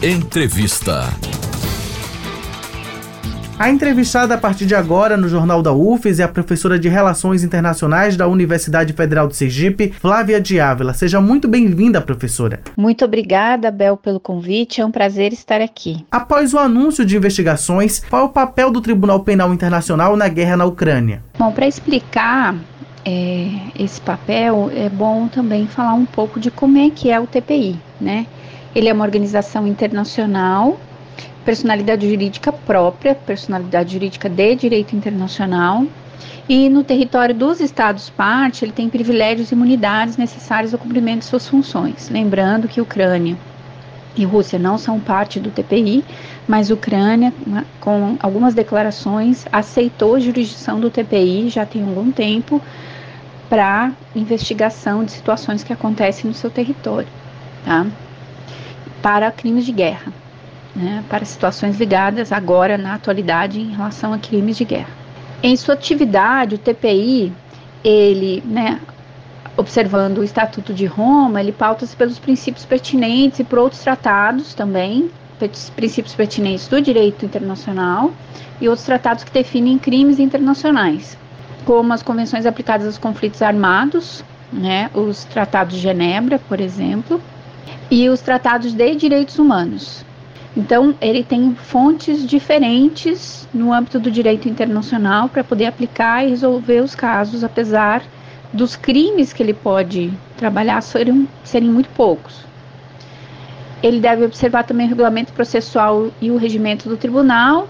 Entrevista. A entrevistada a partir de agora no Jornal da UFES é a professora de Relações Internacionais da Universidade Federal de Sergipe, Flávia Diávila. Seja muito bem-vinda, professora. Muito obrigada, Bel, pelo convite. É um prazer estar aqui. Após o anúncio de investigações, qual é o papel do Tribunal Penal Internacional na guerra na Ucrânia? Bom, para explicar é, esse papel, é bom também falar um pouco de como é que é o TPI, né? Ele é uma organização internacional personalidade jurídica própria, personalidade jurídica de direito internacional. E no território dos Estados-parte, ele tem privilégios e imunidades necessários ao cumprimento de suas funções. Lembrando que Ucrânia e Rússia não são parte do TPI, mas Ucrânia, né, com algumas declarações, aceitou a jurisdição do TPI já tem algum tempo para investigação de situações que acontecem no seu território, tá? Para crimes de guerra né, para situações ligadas agora na atualidade em relação a crimes de guerra. Em sua atividade, o TPI, ele, né, observando o Estatuto de Roma, ele pauta-se pelos princípios pertinentes e por outros tratados também, princípios pertinentes do direito internacional e outros tratados que definem crimes internacionais, como as convenções aplicadas aos conflitos armados, né, os tratados de Genebra, por exemplo, e os tratados de direitos humanos. Então, ele tem fontes diferentes no âmbito do direito internacional para poder aplicar e resolver os casos, apesar dos crimes que ele pode trabalhar serem, serem muito poucos. Ele deve observar também o regulamento processual e o regimento do tribunal,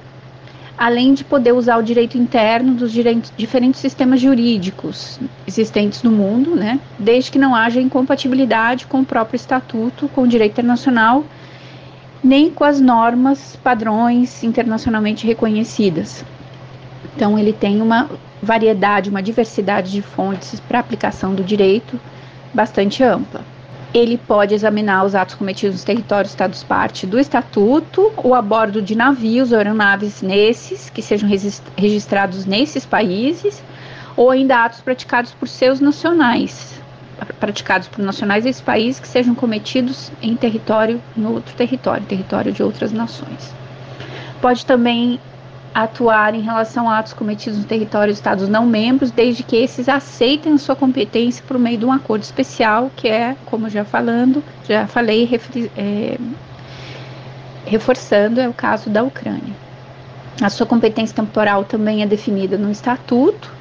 além de poder usar o direito interno dos diferentes sistemas jurídicos existentes no mundo, né, desde que não haja incompatibilidade com o próprio estatuto, com o direito internacional nem com as normas padrões internacionalmente reconhecidas. Então, ele tem uma variedade, uma diversidade de fontes para aplicação do direito bastante ampla. Ele pode examinar os atos cometidos nos territórios estados-parte do Estatuto ou a bordo de navios ou aeronaves nesses, que sejam registrados nesses países, ou ainda atos praticados por seus nacionais, praticados por nacionais desse país que sejam cometidos em território, em outro território, território de outras nações. Pode também atuar em relação a atos cometidos no território de Estados não membros, desde que esses aceitem sua competência por meio de um acordo especial, que é, como já falando, já falei, é, reforçando, é o caso da Ucrânia. A sua competência temporal também é definida no estatuto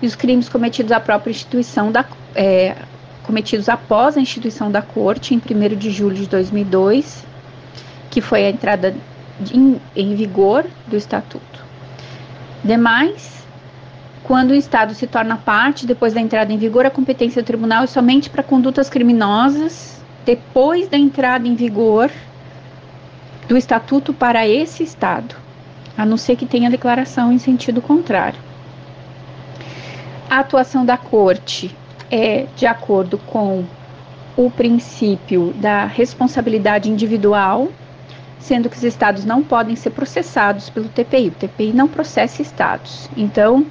e os crimes cometidos à própria instituição da, é, cometidos após a instituição da Corte, em 1 de julho de 2002, que foi a entrada em, em vigor do Estatuto. Demais, quando o Estado se torna parte, depois da entrada em vigor, a competência do tribunal é somente para condutas criminosas depois da entrada em vigor do Estatuto para esse Estado, a não ser que tenha declaração em sentido contrário. A atuação da Corte é de acordo com o princípio da responsabilidade individual, sendo que os estados não podem ser processados pelo TPI. O TPI não processa estados. Então,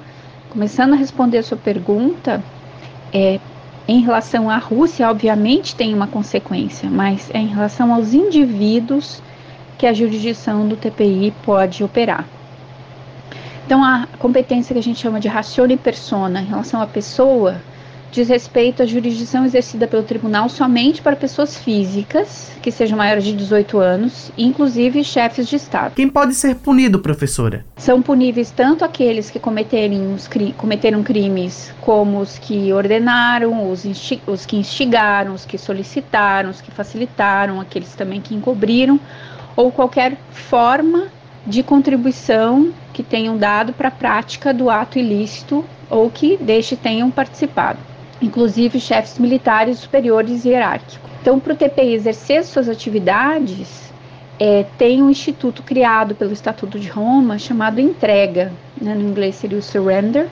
começando a responder a sua pergunta, é, em relação à Rússia, obviamente tem uma consequência, mas é em relação aos indivíduos que a jurisdição do TPI pode operar. Então, a competência que a gente chama de ratione persona em relação à pessoa diz respeito à jurisdição exercida pelo tribunal somente para pessoas físicas que sejam maiores de 18 anos, inclusive chefes de Estado. Quem pode ser punido, professora? São puníveis tanto aqueles que cometerem os cri cometeram crimes, como os que ordenaram, os, os que instigaram, os que solicitaram, os que facilitaram, aqueles também que encobriram, ou qualquer forma de contribuição que tenham dado para a prática do ato ilícito ou que deste tenham participado inclusive chefes militares superiores e hierárquicos. Então, para o TPI exercer suas atividades, é, tem um instituto criado pelo Estatuto de Roma chamado entrega, né, no inglês seria o surrender,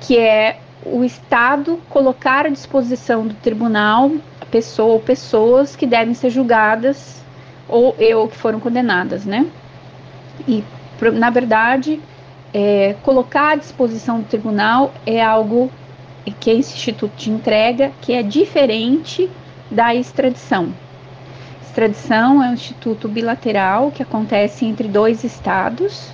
que é o Estado colocar à disposição do tribunal a pessoa ou pessoas que devem ser julgadas ou, ou que foram condenadas, né? E, na verdade, é, colocar à disposição do tribunal é algo que é esse instituto de entrega, que é diferente da extradição. extradição é um instituto bilateral que acontece entre dois estados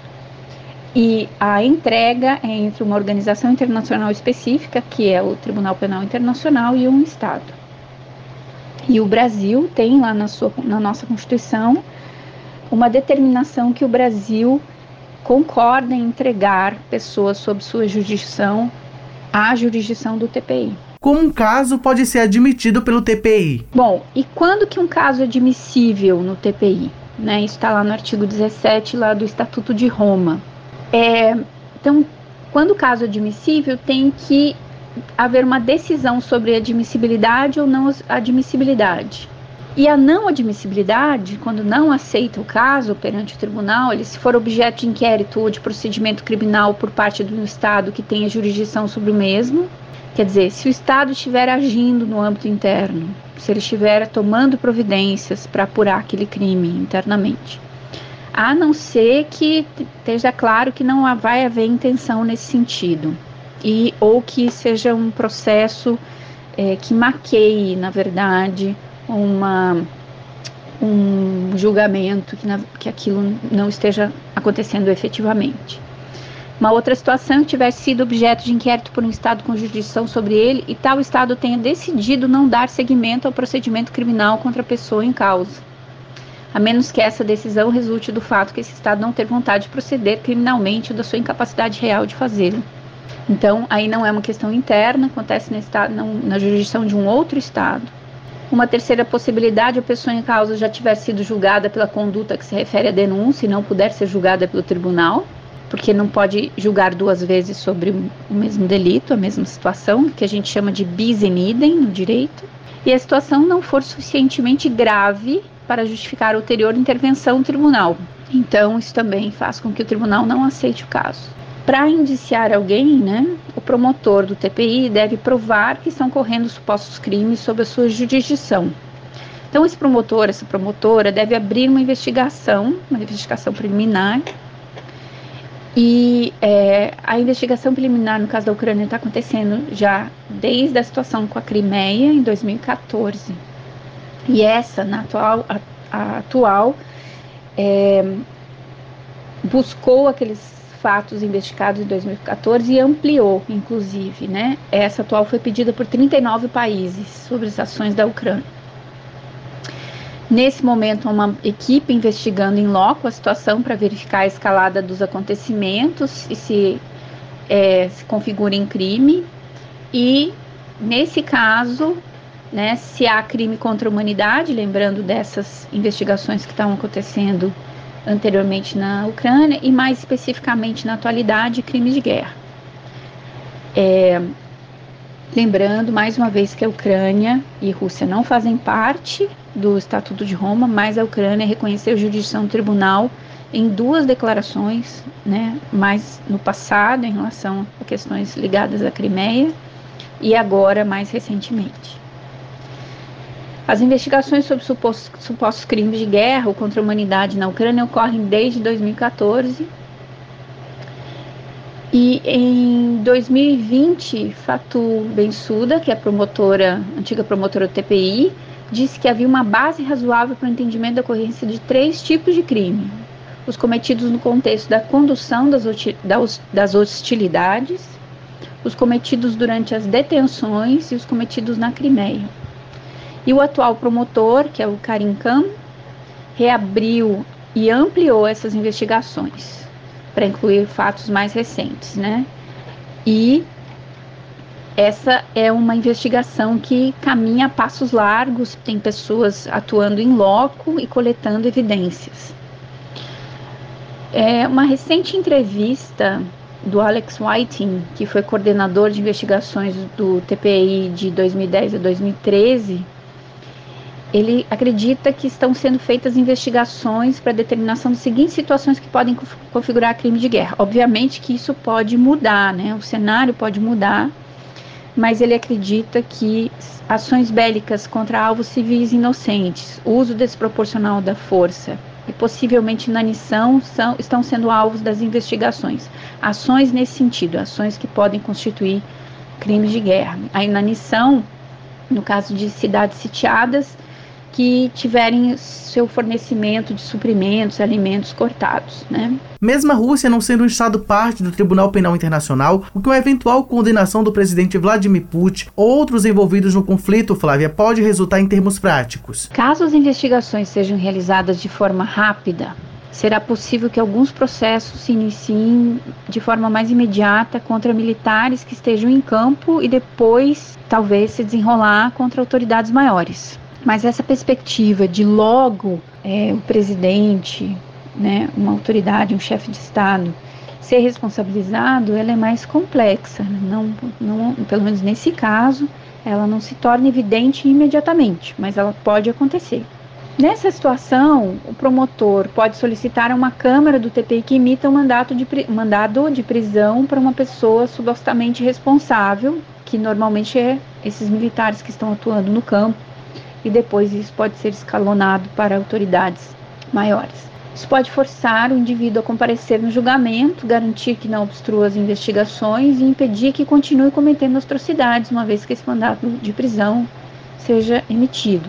e a entrega é entre uma organização internacional específica, que é o Tribunal Penal Internacional, e um estado. E o Brasil tem lá na, sua, na nossa Constituição uma determinação que o Brasil concorda em entregar pessoas sob sua jurisdição à jurisdição do TPI. Como um caso pode ser admitido pelo TPI? Bom, e quando que um caso é admissível no TPI? Né, isso está lá no artigo 17 lá do Estatuto de Roma. É, então, quando o caso é admissível, tem que haver uma decisão sobre admissibilidade ou não admissibilidade. E a não admissibilidade, quando não aceita o caso perante o tribunal, ele se for objeto de inquérito ou de procedimento criminal por parte do Estado que tenha jurisdição sobre o mesmo, quer dizer, se o Estado estiver agindo no âmbito interno, se ele estiver tomando providências para apurar aquele crime internamente, a não ser que esteja claro que não vai haver intenção nesse sentido e ou que seja um processo é, que maqueie, na verdade, uma, um julgamento que, na, que aquilo não esteja acontecendo efetivamente. Uma outra situação tivesse sido objeto de inquérito por um Estado com jurisdição sobre ele e tal Estado tenha decidido não dar seguimento ao procedimento criminal contra a pessoa em causa, a menos que essa decisão resulte do fato que esse Estado não ter vontade de proceder criminalmente ou da sua incapacidade real de fazê-lo. Então, aí não é uma questão interna, acontece na, estado, na, na jurisdição de um outro Estado. Uma terceira possibilidade, a pessoa em causa já tiver sido julgada pela conduta que se refere à denúncia e não puder ser julgada pelo tribunal, porque não pode julgar duas vezes sobre o mesmo delito, a mesma situação, que a gente chama de bis in idem no direito, e a situação não for suficientemente grave para justificar a ulterior intervenção do tribunal. Então, isso também faz com que o tribunal não aceite o caso. Para indiciar alguém, né, o promotor do TPI deve provar que estão correndo supostos crimes sob a sua jurisdição. Então, esse promotor, essa promotora, deve abrir uma investigação, uma investigação preliminar. E é, a investigação preliminar no caso da Ucrânia está acontecendo já desde a situação com a Crimeia, em 2014. E essa, na atual, a, a atual, é, buscou aqueles fatos investigados em 2014 e ampliou, inclusive, né? Essa atual foi pedida por 39 países sobre as ações da Ucrânia. Nesse momento, uma equipe investigando em loco a situação para verificar a escalada dos acontecimentos e se, é, se configura em crime. E, nesse caso, né, se há crime contra a humanidade, lembrando dessas investigações que estão acontecendo anteriormente na Ucrânia e mais especificamente na atualidade crimes de guerra. É, lembrando mais uma vez que a Ucrânia e Rússia não fazem parte do Estatuto de Roma, mas a Ucrânia reconheceu jurisdição do tribunal em duas declarações, né, mais no passado em relação a questões ligadas à Crimeia e agora mais recentemente. As investigações sobre supostos, supostos crimes de guerra contra a humanidade na Ucrânia ocorrem desde 2014. E em 2020, Fatu Bensuda, que é promotora, antiga promotora do TPI, disse que havia uma base razoável para o entendimento da ocorrência de três tipos de crime: os cometidos no contexto da condução das hostilidades, os cometidos durante as detenções e os cometidos na Crimeia. E o atual promotor, que é o Karim Khan, reabriu e ampliou essas investigações para incluir fatos mais recentes, né? E essa é uma investigação que caminha a passos largos, tem pessoas atuando em loco e coletando evidências. É uma recente entrevista do Alex Whiting, que foi coordenador de investigações do TPI de 2010 a 2013, ele acredita que estão sendo feitas investigações para determinação de seguintes situações que podem configurar crime de guerra. Obviamente que isso pode mudar, né? O cenário pode mudar, mas ele acredita que ações bélicas contra alvos civis inocentes, uso desproporcional da força e possivelmente inanição são, estão sendo alvos das investigações. Ações nesse sentido, ações que podem constituir crimes de guerra. A inanição, no caso de cidades sitiadas, que tiverem seu fornecimento de suprimentos, alimentos cortados, né? Mesmo a Rússia não sendo um estado parte do Tribunal Penal Internacional, o que uma eventual condenação do presidente Vladimir Putin ou outros envolvidos no conflito, Flávia, pode resultar em termos práticos. Caso as investigações sejam realizadas de forma rápida, será possível que alguns processos se iniciem de forma mais imediata contra militares que estejam em campo e depois talvez se desenrolar contra autoridades maiores. Mas essa perspectiva de logo é, o presidente, né, uma autoridade, um chefe de Estado, ser responsabilizado, ela é mais complexa. Não, não, pelo menos nesse caso, ela não se torna evidente imediatamente, mas ela pode acontecer. Nessa situação, o promotor pode solicitar a uma Câmara do TPI que emita um mandato de, mandado de prisão para uma pessoa supostamente responsável, que normalmente é esses militares que estão atuando no campo, e depois isso pode ser escalonado para autoridades maiores. Isso pode forçar o indivíduo a comparecer no julgamento, garantir que não obstrua as investigações e impedir que continue cometendo atrocidades, uma vez que esse mandato de prisão seja emitido.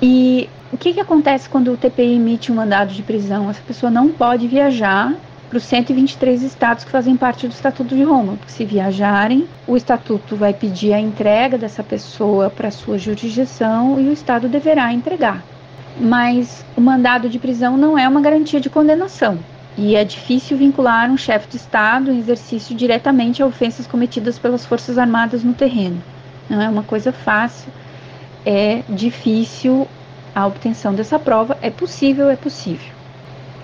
E o que, que acontece quando o TPI emite um mandado de prisão? Essa pessoa não pode viajar para os 123 estados que fazem parte do Estatuto de Roma, porque se viajarem, o Estatuto vai pedir a entrega dessa pessoa para sua jurisdição e o Estado deverá entregar. Mas o mandado de prisão não é uma garantia de condenação. E é difícil vincular um chefe de Estado em exercício diretamente a ofensas cometidas pelas Forças Armadas no terreno. Não é uma coisa fácil, é difícil a obtenção dessa prova. É possível, é possível.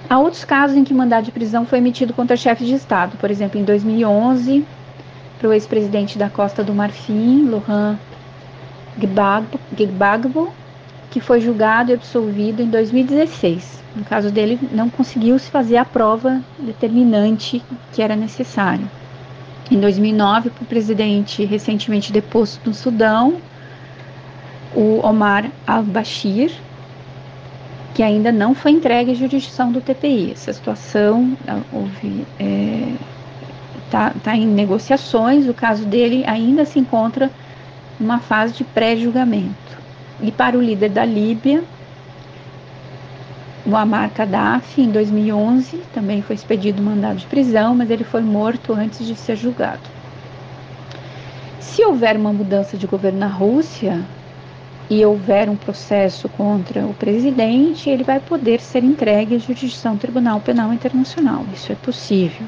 Há outros casos em que mandado de prisão foi emitido contra chefes de Estado, por exemplo, em 2011, para o ex-presidente da Costa do Marfim, Laurent Gbagbo, que foi julgado e absolvido em 2016. No caso dele, não conseguiu se fazer a prova determinante que era necessário. Em 2009, para o presidente recentemente deposto no Sudão, o Omar al-Bashir, que ainda não foi entregue à jurisdição do TPI. Essa situação está é, tá, tá em negociações, o caso dele ainda se encontra numa fase de pré-julgamento. E para o líder da Líbia, o Amar Gaddafi, em 2011, também foi expedido um mandado de prisão, mas ele foi morto antes de ser julgado. Se houver uma mudança de governo na Rússia, e houver um processo contra o presidente, ele vai poder ser entregue à jurisdição Tribunal Penal Internacional. Isso é possível.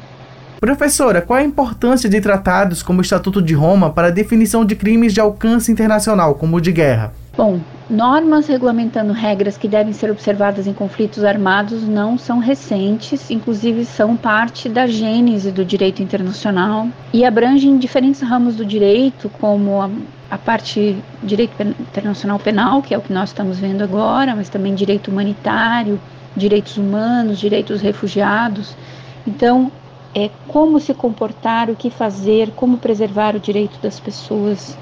Professora, qual a importância de tratados como o Estatuto de Roma para a definição de crimes de alcance internacional, como o de guerra? Bom, normas regulamentando regras que devem ser observadas em conflitos armados não são recentes, inclusive são parte da gênese do direito internacional e abrangem diferentes ramos do direito, como a, a parte direito internacional penal, que é o que nós estamos vendo agora, mas também direito humanitário, direitos humanos, direitos refugiados. Então, é como se comportar, o que fazer, como preservar o direito das pessoas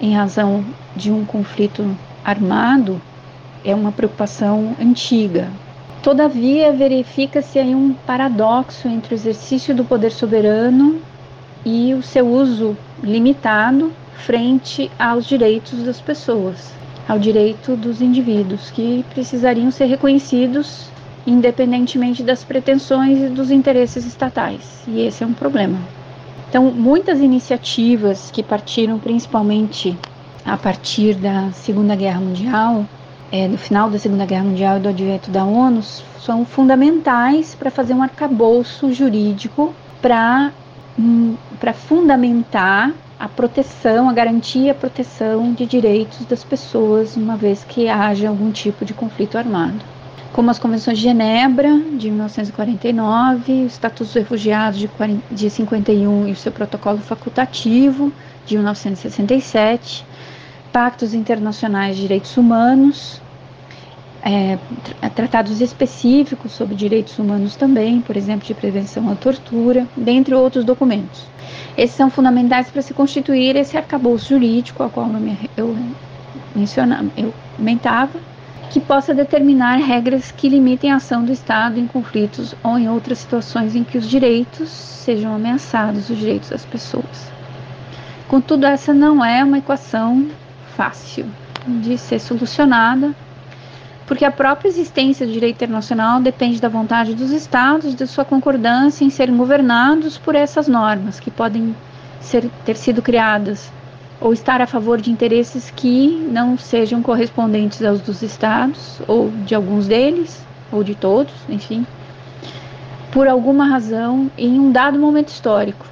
em razão de um conflito armado é uma preocupação antiga. Todavia, verifica-se aí um paradoxo entre o exercício do poder soberano e o seu uso limitado frente aos direitos das pessoas, ao direito dos indivíduos, que precisariam ser reconhecidos independentemente das pretensões e dos interesses estatais. E esse é um problema. Então, muitas iniciativas que partiram principalmente a partir da Segunda Guerra Mundial, é, do final da Segunda Guerra Mundial e do advento da ONU, são fundamentais para fazer um arcabouço jurídico para hum, fundamentar a proteção, a garantia a proteção de direitos das pessoas, uma vez que haja algum tipo de conflito armado. Como as Convenções de Genebra, de 1949, o Estatuto dos Refugiados de, 40, de 51 e o seu protocolo facultativo, de 1967, Pactos Internacionais de Direitos Humanos, é, tratados específicos sobre direitos humanos também, por exemplo, de prevenção à tortura, dentre outros documentos. Esses são fundamentais para se constituir esse arcabouço jurídico, ao qual eu, mencionava, eu comentava, que possa determinar regras que limitem a ação do Estado em conflitos ou em outras situações em que os direitos sejam ameaçados, os direitos das pessoas. Contudo, essa não é uma equação fácil de ser solucionada, porque a própria existência do direito internacional depende da vontade dos estados, de sua concordância em serem governados por essas normas, que podem ser, ter sido criadas ou estar a favor de interesses que não sejam correspondentes aos dos estados, ou de alguns deles, ou de todos, enfim, por alguma razão em um dado momento histórico.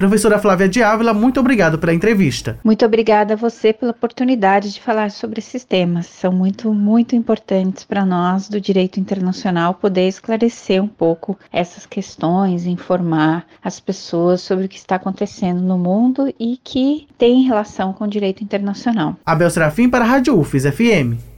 Professora Flávia de Ávila, muito obrigado pela entrevista. Muito obrigada a você pela oportunidade de falar sobre esses temas. São muito, muito importantes para nós do direito internacional poder esclarecer um pouco essas questões, informar as pessoas sobre o que está acontecendo no mundo e que tem relação com o direito internacional. Abel Serafim para a Rádio UFES FM.